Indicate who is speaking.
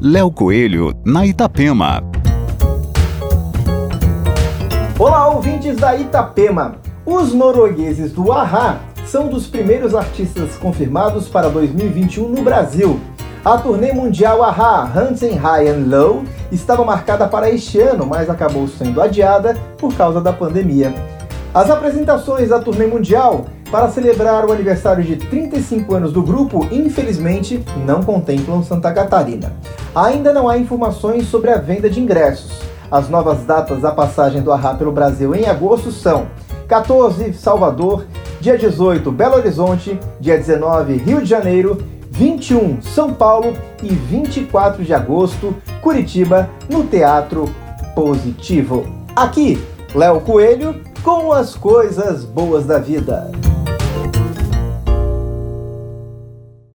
Speaker 1: Léo Coelho, na Itapema.
Speaker 2: Olá, ouvintes da Itapema. Os noruegueses do Ahá são dos primeiros artistas confirmados para 2021 no Brasil. A turnê mundial Aha Hunting High and Low estava marcada para este ano, mas acabou sendo adiada por causa da pandemia. As apresentações da turnê mundial para celebrar o aniversário de 35 anos do grupo, infelizmente, não contemplam Santa Catarina. Ainda não há informações sobre a venda de ingressos. As novas datas da passagem do Ahá pelo Brasil em agosto são 14 Salvador, dia 18 Belo Horizonte, dia 19 Rio de Janeiro 21 São Paulo e 24 de agosto Curitiba no Teatro Positivo. Aqui, Léo Coelho com as coisas boas da vida.